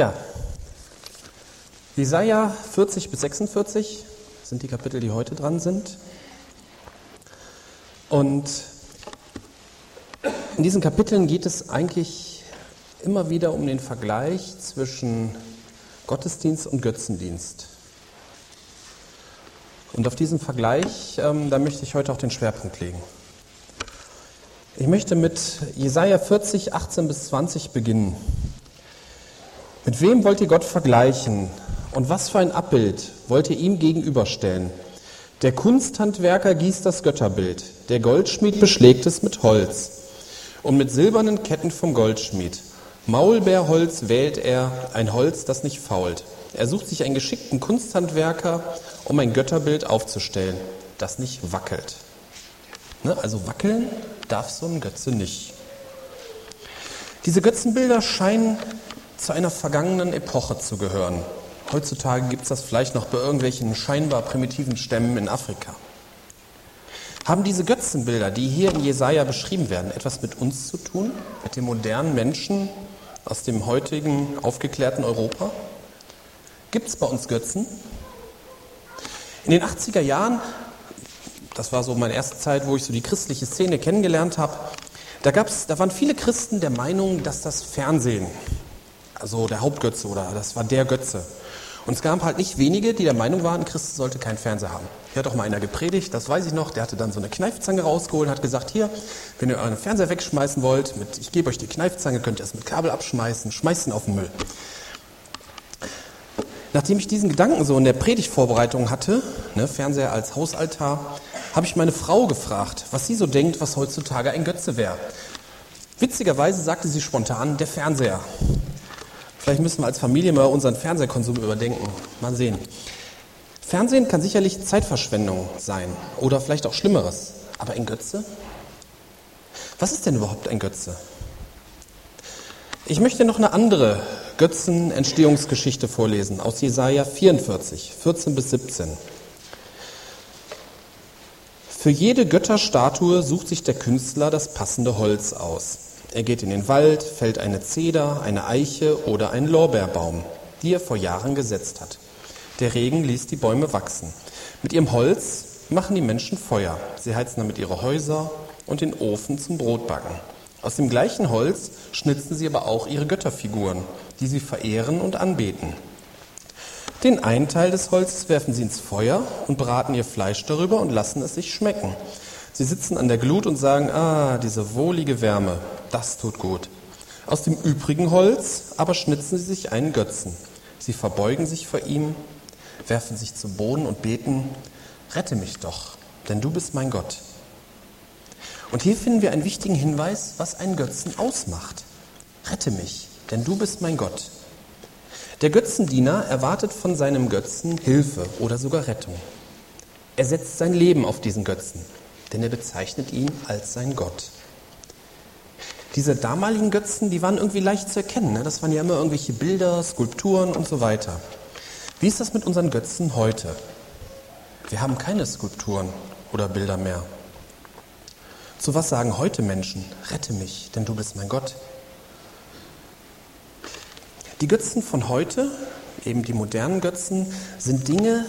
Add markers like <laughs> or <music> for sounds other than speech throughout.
Ja, Jesaja 40 bis 46 sind die Kapitel, die heute dran sind. Und in diesen Kapiteln geht es eigentlich immer wieder um den Vergleich zwischen Gottesdienst und Götzendienst. Und auf diesen Vergleich, ähm, da möchte ich heute auch den Schwerpunkt legen. Ich möchte mit Jesaja 40, 18 bis 20 beginnen. Mit wem wollt ihr Gott vergleichen? Und was für ein Abbild wollt ihr ihm gegenüberstellen? Der Kunsthandwerker gießt das Götterbild, der Goldschmied beschlägt es mit Holz und mit silbernen Ketten vom Goldschmied. Maulbeerholz wählt er, ein Holz, das nicht fault. Er sucht sich einen geschickten Kunsthandwerker, um ein Götterbild aufzustellen, das nicht wackelt. Ne, also wackeln darf so ein Götze nicht. Diese Götzenbilder scheinen zu einer vergangenen Epoche zu gehören. Heutzutage gibt es das vielleicht noch bei irgendwelchen scheinbar primitiven Stämmen in Afrika. Haben diese Götzenbilder, die hier in Jesaja beschrieben werden, etwas mit uns zu tun, mit den modernen Menschen aus dem heutigen aufgeklärten Europa? Gibt es bei uns Götzen? In den 80er Jahren, das war so meine erste Zeit, wo ich so die christliche Szene kennengelernt habe, da, da waren viele Christen der Meinung, dass das Fernsehen, also der Hauptgötze oder das war der Götze, und es gab halt nicht wenige, die der Meinung waren, Christus sollte keinen Fernseher haben. Hier hat auch mal einer gepredigt, das weiß ich noch, der hatte dann so eine Kneifzange rausgeholt und hat gesagt, hier, wenn ihr euren Fernseher wegschmeißen wollt, mit, ich gebe euch die Kneifzange, könnt ihr es mit Kabel abschmeißen, schmeißt ihn auf den Müll. Nachdem ich diesen Gedanken so in der Predigtvorbereitung hatte, ne, Fernseher als Hausaltar, habe ich meine Frau gefragt, was sie so denkt, was heutzutage ein Götze wäre. Witzigerweise sagte sie spontan, der Fernseher. Vielleicht müssen wir als Familie mal unseren Fernsehkonsum überdenken. Mal sehen. Fernsehen kann sicherlich Zeitverschwendung sein oder vielleicht auch Schlimmeres. Aber ein Götze? Was ist denn überhaupt ein Götze? Ich möchte noch eine andere Götzenentstehungsgeschichte vorlesen aus Jesaja 44, 14 bis 17. Für jede Götterstatue sucht sich der Künstler das passende Holz aus. Er geht in den Wald, fällt eine Zeder, eine Eiche oder einen Lorbeerbaum, die er vor Jahren gesetzt hat. Der Regen ließ die Bäume wachsen. Mit ihrem Holz machen die Menschen Feuer. Sie heizen damit ihre Häuser und den Ofen zum Brotbacken. Aus dem gleichen Holz schnitzen sie aber auch ihre Götterfiguren, die sie verehren und anbeten. Den einen Teil des Holzes werfen sie ins Feuer und braten ihr Fleisch darüber und lassen es sich schmecken. Sie sitzen an der Glut und sagen, ah, diese wohlige Wärme, das tut gut. Aus dem übrigen Holz aber schnitzen sie sich einen Götzen. Sie verbeugen sich vor ihm, werfen sich zu Boden und beten, rette mich doch, denn du bist mein Gott. Und hier finden wir einen wichtigen Hinweis, was einen Götzen ausmacht. Rette mich, denn du bist mein Gott. Der Götzendiener erwartet von seinem Götzen Hilfe oder sogar Rettung. Er setzt sein Leben auf diesen Götzen denn er bezeichnet ihn als sein Gott. Diese damaligen Götzen, die waren irgendwie leicht zu erkennen. Ne? Das waren ja immer irgendwelche Bilder, Skulpturen und so weiter. Wie ist das mit unseren Götzen heute? Wir haben keine Skulpturen oder Bilder mehr. Zu was sagen heute Menschen? Rette mich, denn du bist mein Gott. Die Götzen von heute, eben die modernen Götzen, sind Dinge,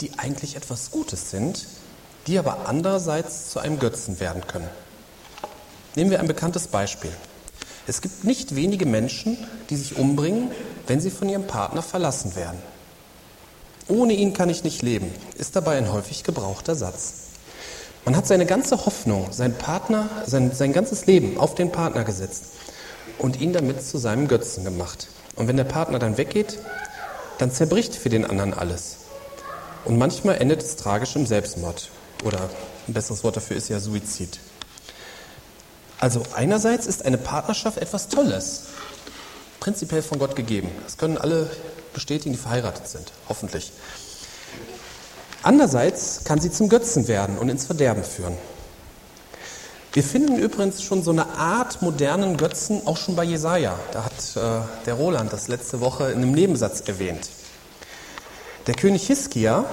die eigentlich etwas Gutes sind, die aber andererseits zu einem Götzen werden können. Nehmen wir ein bekanntes Beispiel. Es gibt nicht wenige Menschen, die sich umbringen, wenn sie von ihrem Partner verlassen werden. Ohne ihn kann ich nicht leben, ist dabei ein häufig gebrauchter Satz. Man hat seine ganze Hoffnung, sein Partner, sein, sein ganzes Leben auf den Partner gesetzt und ihn damit zu seinem Götzen gemacht. Und wenn der Partner dann weggeht, dann zerbricht für den anderen alles. Und manchmal endet es tragisch im Selbstmord. Oder ein besseres Wort dafür ist ja Suizid. Also einerseits ist eine Partnerschaft etwas Tolles, prinzipiell von Gott gegeben. Das können alle bestätigen, die verheiratet sind, hoffentlich. Andererseits kann sie zum Götzen werden und ins Verderben führen. Wir finden übrigens schon so eine Art modernen Götzen auch schon bei Jesaja. Da hat äh, der Roland das letzte Woche in einem Nebensatz erwähnt. Der König Hiskia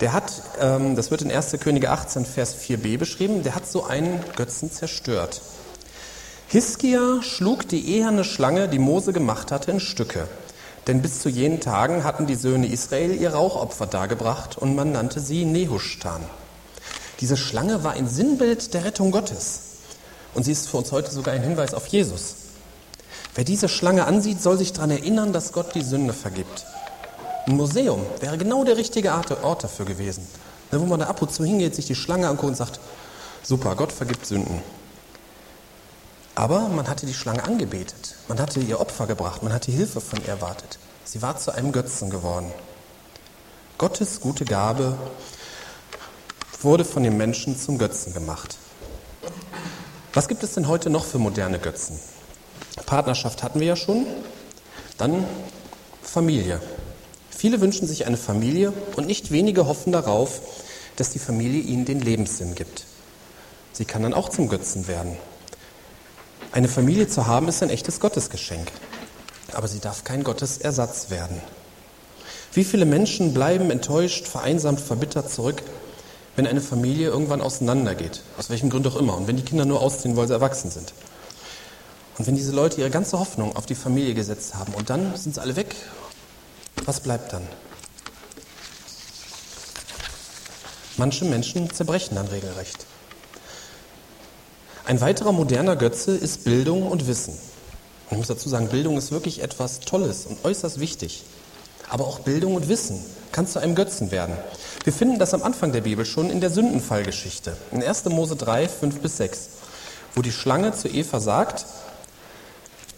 der hat, ähm, das wird in 1. Könige 18, Vers 4b beschrieben, der hat so einen Götzen zerstört. Hiskia schlug die eherne Schlange, die Mose gemacht hatte, in Stücke. Denn bis zu jenen Tagen hatten die Söhne Israel ihr Rauchopfer dargebracht und man nannte sie Nehushtan. Diese Schlange war ein Sinnbild der Rettung Gottes. Und sie ist für uns heute sogar ein Hinweis auf Jesus. Wer diese Schlange ansieht, soll sich daran erinnern, dass Gott die Sünde vergibt. Ein Museum wäre genau der richtige Ort dafür gewesen. Ne, wo man da ab und zu hingeht, sich die Schlange anguckt und sagt, super, Gott vergibt Sünden. Aber man hatte die Schlange angebetet, man hatte ihr Opfer gebracht, man hatte Hilfe von ihr erwartet. Sie war zu einem Götzen geworden. Gottes gute Gabe wurde von den Menschen zum Götzen gemacht. Was gibt es denn heute noch für moderne Götzen? Partnerschaft hatten wir ja schon. Dann Familie. Viele wünschen sich eine Familie und nicht wenige hoffen darauf, dass die Familie ihnen den Lebenssinn gibt. Sie kann dann auch zum Götzen werden. Eine Familie zu haben ist ein echtes Gottesgeschenk, aber sie darf kein Gottesersatz werden. Wie viele Menschen bleiben enttäuscht, vereinsamt, verbittert zurück, wenn eine Familie irgendwann auseinandergeht, aus welchem Grund auch immer, und wenn die Kinder nur ausziehen, weil sie erwachsen sind. Und wenn diese Leute ihre ganze Hoffnung auf die Familie gesetzt haben und dann sind sie alle weg, was bleibt dann? Manche Menschen zerbrechen dann regelrecht. Ein weiterer moderner Götze ist Bildung und Wissen. Und ich muss dazu sagen, Bildung ist wirklich etwas Tolles und äußerst wichtig. Aber auch Bildung und Wissen kann zu einem Götzen werden. Wir finden das am Anfang der Bibel schon in der Sündenfallgeschichte, in 1. Mose 3, 5 bis 6, wo die Schlange zu Eva sagt,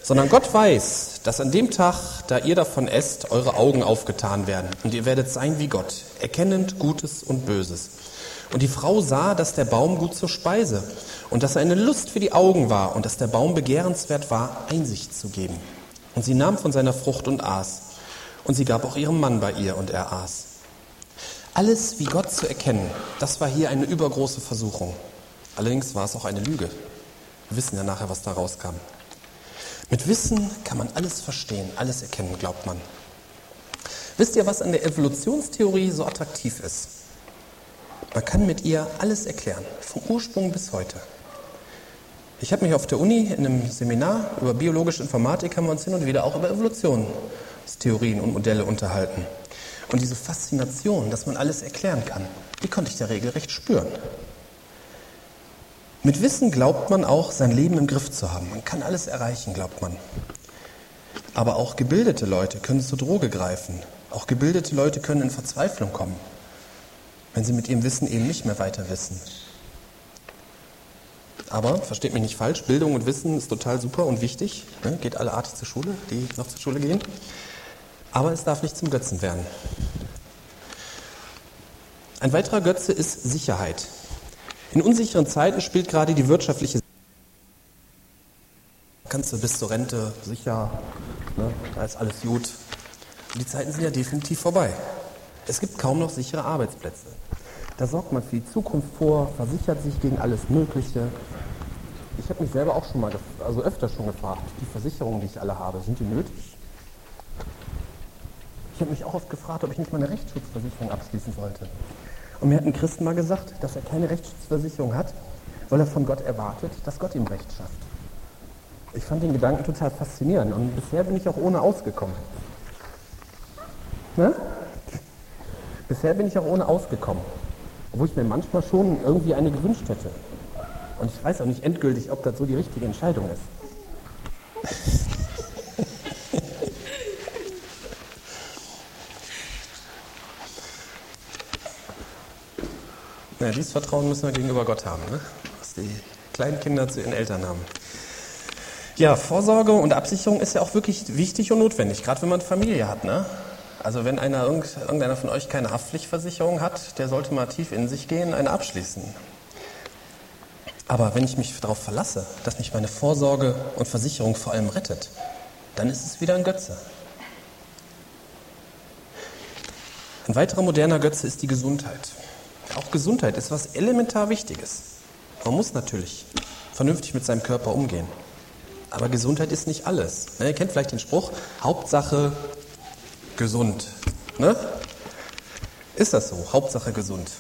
sondern Gott weiß, dass an dem Tag, da ihr davon esst, eure Augen aufgetan werden und ihr werdet sein wie Gott, erkennend Gutes und Böses. Und die Frau sah, dass der Baum gut zur Speise und dass er eine Lust für die Augen war und dass der Baum begehrenswert war, Einsicht zu geben. Und sie nahm von seiner Frucht und aß. Und sie gab auch ihrem Mann bei ihr und er aß. Alles wie Gott zu erkennen, das war hier eine übergroße Versuchung. Allerdings war es auch eine Lüge. Wir wissen ja nachher, was da rauskam. Mit Wissen kann man alles verstehen, alles erkennen, glaubt man. Wisst ihr, was an der Evolutionstheorie so attraktiv ist? Man kann mit ihr alles erklären, vom Ursprung bis heute. Ich habe mich auf der Uni in einem Seminar über biologische Informatik haben wir uns hin und wieder auch über Evolutionstheorien und Modelle unterhalten. Und diese Faszination, dass man alles erklären kann, die konnte ich der Regel recht spüren. Mit Wissen glaubt man auch, sein Leben im Griff zu haben. Man kann alles erreichen, glaubt man. Aber auch gebildete Leute können zur Droge greifen. Auch gebildete Leute können in Verzweiflung kommen wenn sie mit ihrem Wissen eben nicht mehr weiter wissen. Aber, versteht mich nicht falsch, Bildung und Wissen ist total super und wichtig. Ne? Geht alle artig zur Schule, die noch zur Schule gehen. Aber es darf nicht zum Götzen werden. Ein weiterer Götze ist Sicherheit. In unsicheren Zeiten spielt gerade die wirtschaftliche kannst du bis zur Rente sicher, ne? da ist alles gut. Und die Zeiten sind ja definitiv vorbei. Es gibt kaum noch sichere Arbeitsplätze. Da sorgt man für die Zukunft vor, versichert sich gegen alles Mögliche. Ich habe mich selber auch schon mal, also öfter schon gefragt, die Versicherungen, die ich alle habe, sind die nötig? Ich habe mich auch oft gefragt, ob ich nicht mal eine Rechtsschutzversicherung abschließen sollte. Und mir hat ein Christ mal gesagt, dass er keine Rechtsschutzversicherung hat, weil er von Gott erwartet, dass Gott ihm Recht schafft. Ich fand den Gedanken total faszinierend und bisher bin ich auch ohne ausgekommen. Ne? Bisher bin ich auch ohne ausgekommen. Obwohl ich mir manchmal schon irgendwie eine gewünscht hätte. Und ich weiß auch nicht endgültig, ob das so die richtige Entscheidung ist. Dieses Vertrauen müssen wir gegenüber Gott haben, ne? was die kleinen Kinder zu ihren Eltern haben. Ja, Vorsorge und Absicherung ist ja auch wirklich wichtig und notwendig, gerade wenn man Familie hat. Ne? Also wenn einer, irgendeiner von euch keine Haftpflichtversicherung hat, der sollte mal tief in sich gehen, eine abschließen. Aber wenn ich mich darauf verlasse, dass mich meine Vorsorge und Versicherung vor allem rettet, dann ist es wieder ein Götze. Ein weiterer moderner Götze ist die Gesundheit. Auch Gesundheit ist was elementar Wichtiges. Man muss natürlich vernünftig mit seinem Körper umgehen. Aber Gesundheit ist nicht alles. Ihr kennt vielleicht den Spruch, Hauptsache gesund. Ne? Ist das so? Hauptsache gesund.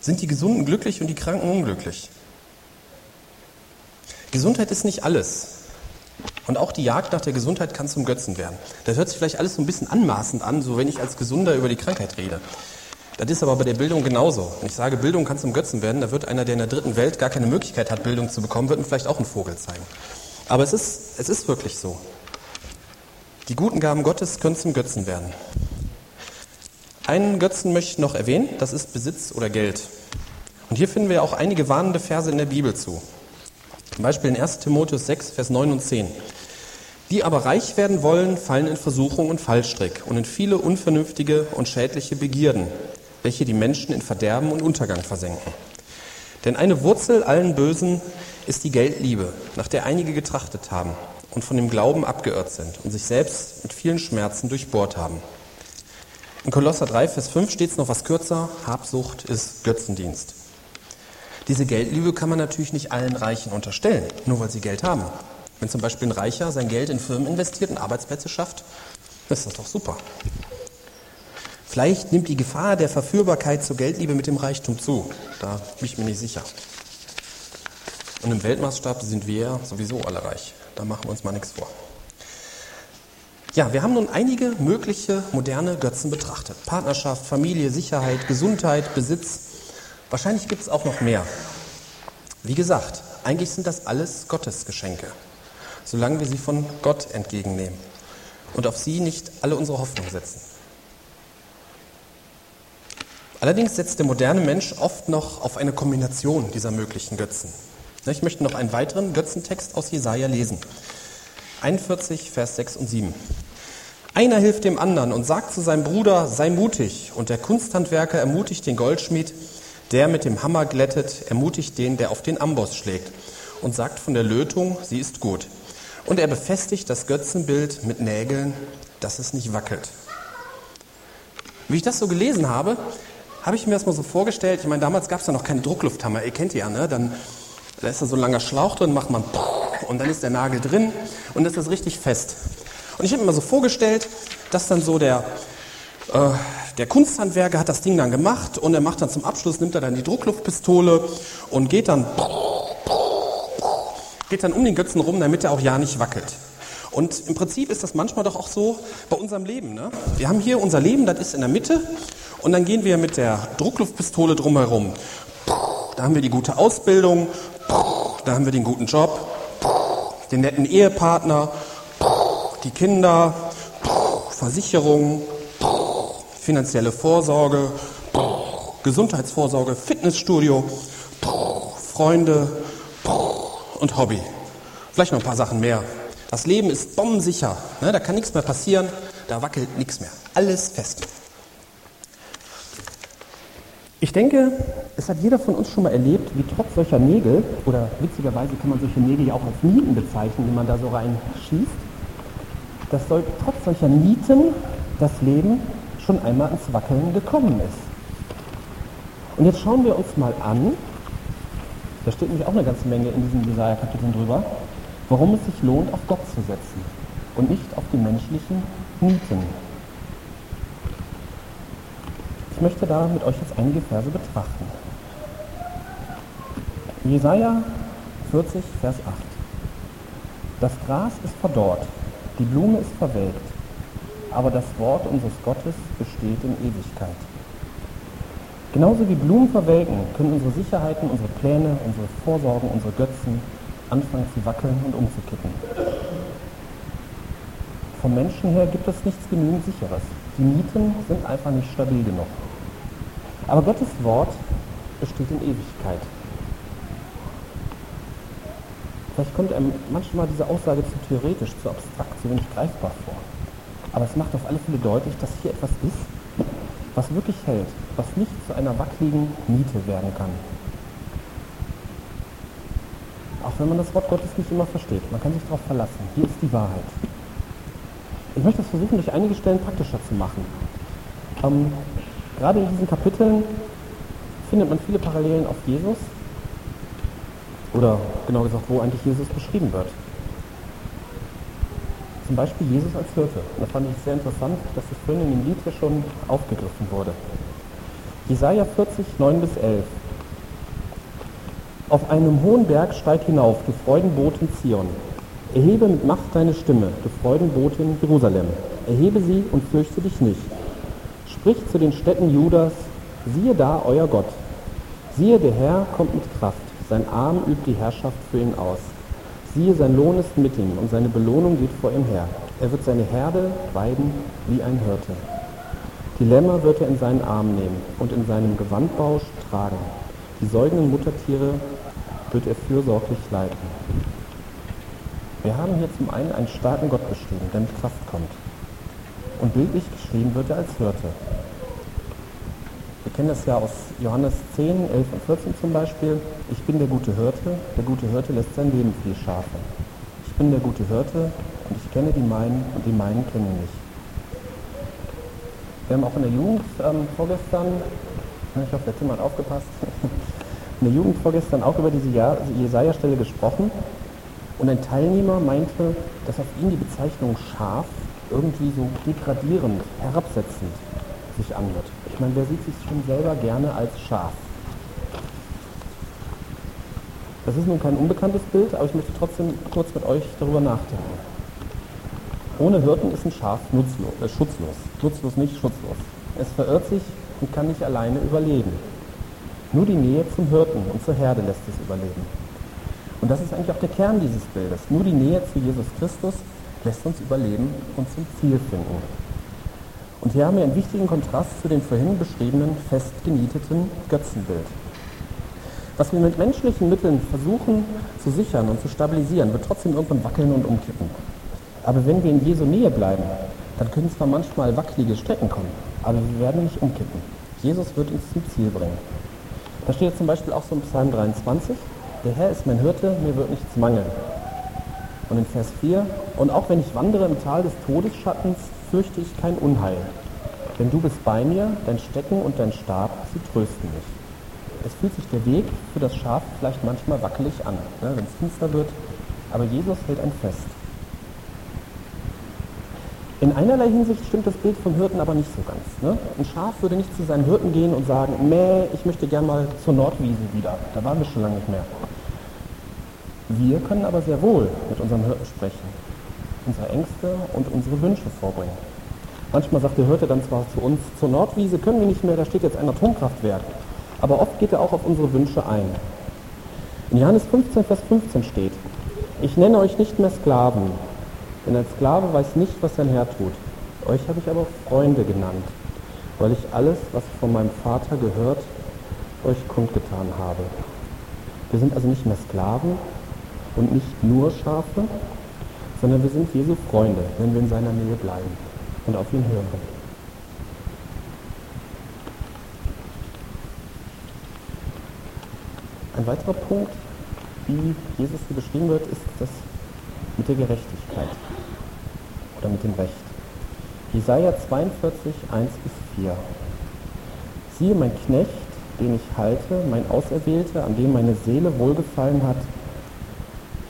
Sind die Gesunden glücklich und die Kranken unglücklich? Gesundheit ist nicht alles. Und auch die Jagd nach der Gesundheit kann zum Götzen werden. Das hört sich vielleicht alles so ein bisschen anmaßend an, so wenn ich als Gesunder über die Krankheit rede. Das ist aber bei der Bildung genauso. Wenn ich sage, Bildung kann zum Götzen werden, da wird einer, der in der dritten Welt gar keine Möglichkeit hat, Bildung zu bekommen, wird mir vielleicht auch einen Vogel zeigen. Aber es ist, es ist wirklich so. Die guten Gaben Gottes können zum Götzen werden. Einen Götzen möchte ich noch erwähnen, das ist Besitz oder Geld. Und hier finden wir auch einige warnende Verse in der Bibel zu. Zum Beispiel in 1 Timotheus 6, Vers 9 und 10. Die aber reich werden wollen, fallen in Versuchung und Fallstrick und in viele unvernünftige und schädliche Begierden, welche die Menschen in Verderben und Untergang versenken. Denn eine Wurzel allen Bösen ist die Geldliebe, nach der einige getrachtet haben und von dem Glauben abgeirrt sind und sich selbst mit vielen Schmerzen durchbohrt haben. In Kolosser 3, Vers 5 steht es noch was kürzer, Habsucht ist Götzendienst. Diese Geldliebe kann man natürlich nicht allen Reichen unterstellen, nur weil sie Geld haben. Wenn zum Beispiel ein Reicher sein Geld in Firmen investiert und Arbeitsplätze schafft, ist das doch super. Vielleicht nimmt die Gefahr der Verführbarkeit zur Geldliebe mit dem Reichtum zu. Da bin ich mir nicht sicher. Und im Weltmaßstab sind wir sowieso alle reich. Da machen wir uns mal nichts vor. Ja, wir haben nun einige mögliche moderne Götzen betrachtet. Partnerschaft, Familie, Sicherheit, Gesundheit, Besitz. Wahrscheinlich gibt es auch noch mehr. Wie gesagt, eigentlich sind das alles Gottesgeschenke, solange wir sie von Gott entgegennehmen und auf sie nicht alle unsere Hoffnung setzen. Allerdings setzt der moderne Mensch oft noch auf eine Kombination dieser möglichen Götzen. Ich möchte noch einen weiteren Götzentext aus Jesaja lesen. 41, Vers 6 und 7. Einer hilft dem anderen und sagt zu seinem Bruder, sei mutig. Und der Kunsthandwerker ermutigt den Goldschmied, der mit dem Hammer glättet, ermutigt den, der auf den Amboss schlägt und sagt von der Lötung, sie ist gut. Und er befestigt das Götzenbild mit Nägeln, dass es nicht wackelt. Wie ich das so gelesen habe, habe ich mir das mal so vorgestellt. Ich meine, damals gab es ja noch keine Drucklufthammer, ihr kennt die ja, ne? Dann da ist da so ein langer Schlauch drin, macht man und dann ist der Nagel drin und ist das richtig fest. Und ich habe mir mal so vorgestellt, dass dann so der, äh, der Kunsthandwerker hat das Ding dann gemacht und er macht dann zum Abschluss, nimmt er dann die Druckluftpistole und geht dann, geht dann um den Götzen rum, damit er auch ja nicht wackelt. Und im Prinzip ist das manchmal doch auch so bei unserem Leben. Ne? Wir haben hier unser Leben, das ist in der Mitte und dann gehen wir mit der Druckluftpistole drumherum. Da haben wir die gute Ausbildung, da haben wir den guten Job, den netten Ehepartner, die Kinder, Versicherungen, finanzielle Vorsorge, Gesundheitsvorsorge, Fitnessstudio, Freunde und Hobby. Vielleicht noch ein paar Sachen mehr. Das Leben ist bombensicher. Ne? Da kann nichts mehr passieren. Da wackelt nichts mehr. Alles fest. Ich denke, es hat jeder von uns schon mal erlebt, wie trotz solcher Nägel, oder witzigerweise kann man solche Nägel ja auch als Nieten bezeichnen, die man da so reinschießt, dass soll, trotz solcher Nieten das Leben schon einmal ins Wackeln gekommen ist. Und jetzt schauen wir uns mal an, da steht nämlich auch eine ganze Menge in diesen Jesaja-Kapiteln drüber, warum es sich lohnt, auf Gott zu setzen und nicht auf die menschlichen Nieten. Ich möchte da mit euch jetzt einige Verse betrachten. Jesaja 40, Vers 8. Das Gras ist verdorrt, die Blume ist verwelkt, aber das Wort unseres Gottes besteht in Ewigkeit. Genauso wie Blumen verwelken, können unsere Sicherheiten, unsere Pläne, unsere Vorsorgen, unsere Götzen anfangen zu wackeln und umzukippen. Vom Menschen her gibt es nichts genügend Sicheres. Die Mieten sind einfach nicht stabil genug. Aber Gottes Wort besteht in Ewigkeit. Vielleicht kommt einem manchmal diese Aussage zu theoretisch, zu abstrakt, zu wenig greifbar vor. Aber es macht auf alle Fälle deutlich, dass hier etwas ist, was wirklich hält, was nicht zu einer wackeligen Miete werden kann. Auch wenn man das Wort Gottes nicht immer versteht, man kann sich darauf verlassen. Hier ist die Wahrheit. Ich möchte es versuchen, durch einige Stellen praktischer zu machen. Ähm, Gerade in diesen Kapiteln findet man viele Parallelen auf Jesus. Oder genau gesagt, wo eigentlich Jesus beschrieben wird. Zum Beispiel Jesus als Hirte. Und da fand ich sehr interessant, dass das vorhin in dem Lied hier schon aufgegriffen wurde. Jesaja 40, 9 bis 11. Auf einem hohen Berg steig hinauf, du Freudenbotin Zion. Erhebe mit Macht deine Stimme, du Freudenbotin Jerusalem. Erhebe sie und fürchte dich nicht. Sprich zu den Städten Judas, siehe da euer Gott. Siehe, der Herr kommt mit Kraft, sein Arm übt die Herrschaft für ihn aus. Siehe, sein Lohn ist mit ihm und seine Belohnung geht vor ihm her. Er wird seine Herde weiden wie ein Hirte. Die Lämmer wird er in seinen Arm nehmen und in seinem Gewandbausch tragen. Die säugenden Muttertiere wird er fürsorglich leiten. Wir haben hier zum einen einen starken Gott beschrieben, der mit Kraft kommt. Und bildlich geschrieben wird er als Hirte. Wir kennen das ja aus Johannes 10, 11 und 14 zum Beispiel. Ich bin der gute Hirte, der gute Hirte lässt sein Leben für die Schafe. Ich bin der gute Hirte und ich kenne die meinen und die meinen kennen mich. Wir haben auch in der Jugend ähm, vorgestern, ich hoffe, der Tim hat aufgepasst, <laughs> in der Jugend vorgestern auch über diese Jesaja-Stelle gesprochen und ein Teilnehmer meinte, dass auf ihn die Bezeichnung Schaf irgendwie so degradierend, herabsetzend sich anhört. Ich meine, wer sieht sich schon selber gerne als Schaf? Das ist nun kein unbekanntes Bild, aber ich möchte trotzdem kurz mit euch darüber nachdenken. Ohne Hirten ist ein Schaf nutzlos, äh, schutzlos. Nutzlos nicht schutzlos. Es verirrt sich und kann nicht alleine überleben. Nur die Nähe zum Hirten und zur Herde lässt es überleben. Und das ist eigentlich auch der Kern dieses Bildes. Nur die Nähe zu Jesus Christus lässt uns überleben und zum Ziel finden. Und hier haben wir einen wichtigen Kontrast zu dem vorhin beschriebenen festgenieteten Götzenbild. Was wir mit menschlichen Mitteln versuchen zu sichern und zu stabilisieren, wird trotzdem irgendwann wackeln und umkippen. Aber wenn wir in Jesu Nähe bleiben, dann können zwar manchmal wackelige Strecken kommen, aber wir werden nicht umkippen. Jesus wird uns zum Ziel bringen. Da steht zum Beispiel auch so im Psalm 23, der Herr ist mein Hirte, mir wird nichts mangeln. Und in Vers 4, und auch wenn ich wandere im Tal des Todesschattens, fürchte ich kein Unheil. Denn du bist bei mir, dein Stecken und dein Stab, sie trösten mich. Es fühlt sich der Weg für das Schaf vielleicht manchmal wackelig an, ne, wenn es finster wird, aber Jesus hält ein fest. In einerlei Hinsicht stimmt das Bild vom Hirten aber nicht so ganz. Ne? Ein Schaf würde nicht zu seinen Hirten gehen und sagen, meh, ich möchte gern mal zur Nordwiese wieder. Da waren wir schon lange nicht mehr. Wir können aber sehr wohl mit unserem Hirten sprechen, unsere Ängste und unsere Wünsche vorbringen. Manchmal sagt der Hirte dann zwar zu uns, zur Nordwiese können wir nicht mehr, da steht jetzt ein Atomkraftwerk. Aber oft geht er auch auf unsere Wünsche ein. In Johannes 15, Vers 15 steht, ich nenne euch nicht mehr Sklaven, denn ein Sklave weiß nicht, was sein Herr tut. Euch habe ich aber Freunde genannt, weil ich alles, was ich von meinem Vater gehört, euch kundgetan habe. Wir sind also nicht mehr Sklaven und nicht nur Schafe, sondern wir sind Jesu Freunde, wenn wir in seiner Nähe bleiben und auf ihn hören. Ein weiterer Punkt, wie Jesus hier beschrieben wird, ist das mit der Gerechtigkeit oder mit dem Recht. Jesaja 42, 1 bis 4. Siehe mein Knecht, den ich halte, mein Auserwählter, an dem meine Seele wohlgefallen hat.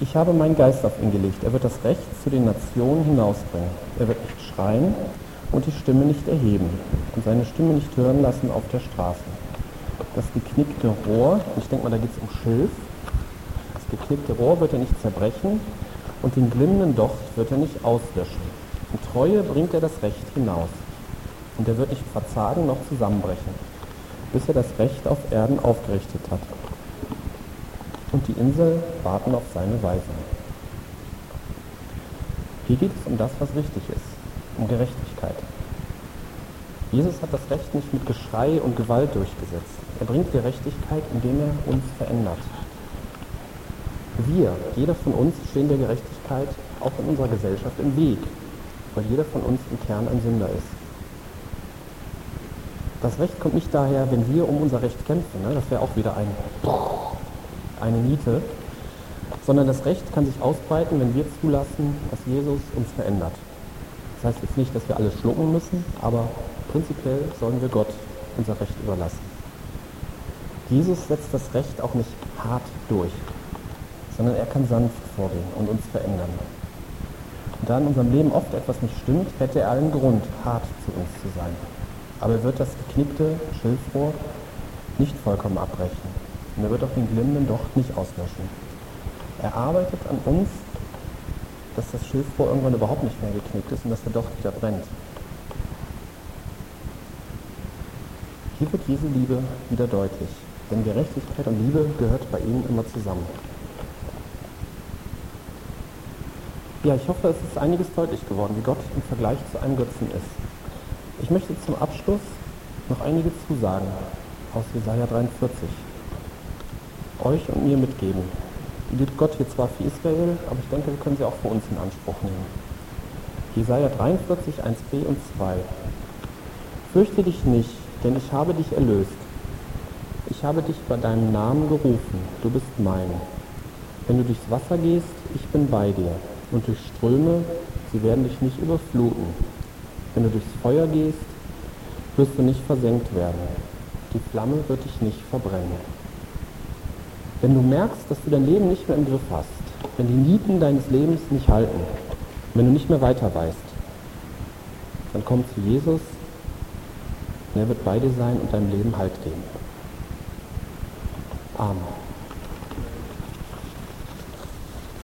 Ich habe meinen Geist auf ihn gelegt. Er wird das Recht zu den Nationen hinausbringen. Er wird nicht schreien und die Stimme nicht erheben und seine Stimme nicht hören lassen auf der Straße. Das geknickte Rohr, ich denke mal, da geht es um Schilf, das geknickte Rohr wird er nicht zerbrechen und den glimmenden Docht wird er nicht auslöschen. In Treue bringt er das Recht hinaus. Und er wird nicht verzagen noch zusammenbrechen, bis er das Recht auf Erden aufgerichtet hat. Und die Insel warten auf seine Weisung. Hier geht es um das, was richtig ist, um Gerechtigkeit. Jesus hat das Recht nicht mit Geschrei und Gewalt durchgesetzt. Er bringt Gerechtigkeit, indem er uns verändert. Wir, jeder von uns, stehen der Gerechtigkeit auch in unserer Gesellschaft im Weg, weil jeder von uns im Kern ein Sünder ist. Das Recht kommt nicht daher, wenn wir um unser Recht kämpfen, ne? das wäre auch wieder ein, eine Niete, sondern das Recht kann sich ausbreiten, wenn wir zulassen, dass Jesus uns verändert. Das heißt jetzt nicht, dass wir alles schlucken müssen, aber prinzipiell sollen wir Gott unser Recht überlassen. Jesus setzt das Recht auch nicht hart durch, sondern er kann sanft vorgehen und uns verändern. Und da in unserem Leben oft etwas nicht stimmt, hätte er allen Grund, hart zu uns zu sein. Aber er wird das geknickte Schilfrohr nicht vollkommen abbrechen, Und er wird auch den glimmenden Docht nicht auslöschen. Er arbeitet an uns, dass das Schilfrohr irgendwann überhaupt nicht mehr geknickt ist und dass der Docht wieder brennt. Hier wird Jesu Liebe wieder deutlich, denn Gerechtigkeit und Liebe gehört bei ihm immer zusammen. Ja, ich hoffe, es ist einiges deutlich geworden, wie Gott im Vergleich zu einem Götzen ist. Ich möchte zum Abschluss noch einige Zusagen aus Jesaja 43 euch und mir mitgeben. Die liebt Gott hier zwar für Israel, aber ich denke, wir können sie auch für uns in Anspruch nehmen. Jesaja 43, 1b und 2. Fürchte dich nicht, denn ich habe dich erlöst. Ich habe dich bei deinem Namen gerufen, du bist mein. Wenn du durchs Wasser gehst, ich bin bei dir. Und durch Ströme, sie werden dich nicht überfluten. Wenn du durchs Feuer gehst, wirst du nicht versenkt werden. Die Flamme wird dich nicht verbrennen. Wenn du merkst, dass du dein Leben nicht mehr im Griff hast, wenn die Nieten deines Lebens nicht halten, wenn du nicht mehr weiter weißt, dann komm zu Jesus und er wird bei dir sein und deinem Leben Halt geben. Amen.